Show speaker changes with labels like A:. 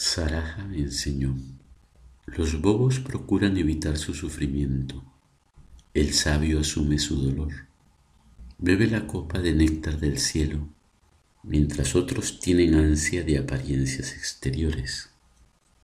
A: Saraja enseñó, los bobos procuran evitar su sufrimiento, el sabio asume su dolor, bebe la copa de néctar del cielo, mientras otros tienen ansia de apariencias exteriores.